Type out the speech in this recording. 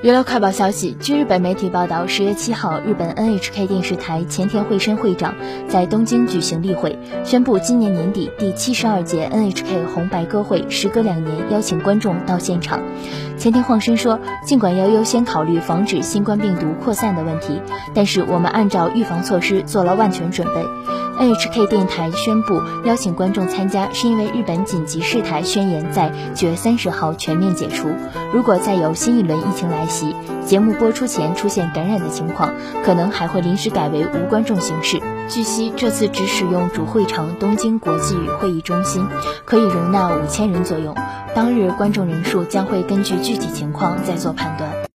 娱乐快报消息：据日本媒体报道，十月七号，日本 NHK 电视台前田惠生会长在东京举行例会，宣布今年年底第七十二届 NHK 红白歌会时隔两年邀请观众到现场。前田晃生说，尽管要优先考虑防止新冠病毒扩散的问题，但是我们按照预防措施做了万全准备。NHK 电台宣布邀请观众参加，是因为日本紧急事态宣言在九月三十号全面解除。如果再有新一轮疫情来袭，节目播出前出现感染的情况，可能还会临时改为无观众形式。据悉，这次只使用主会场东京国际会议中心，可以容纳五千人左右。当日观众人数将会根据具体情况再做判断。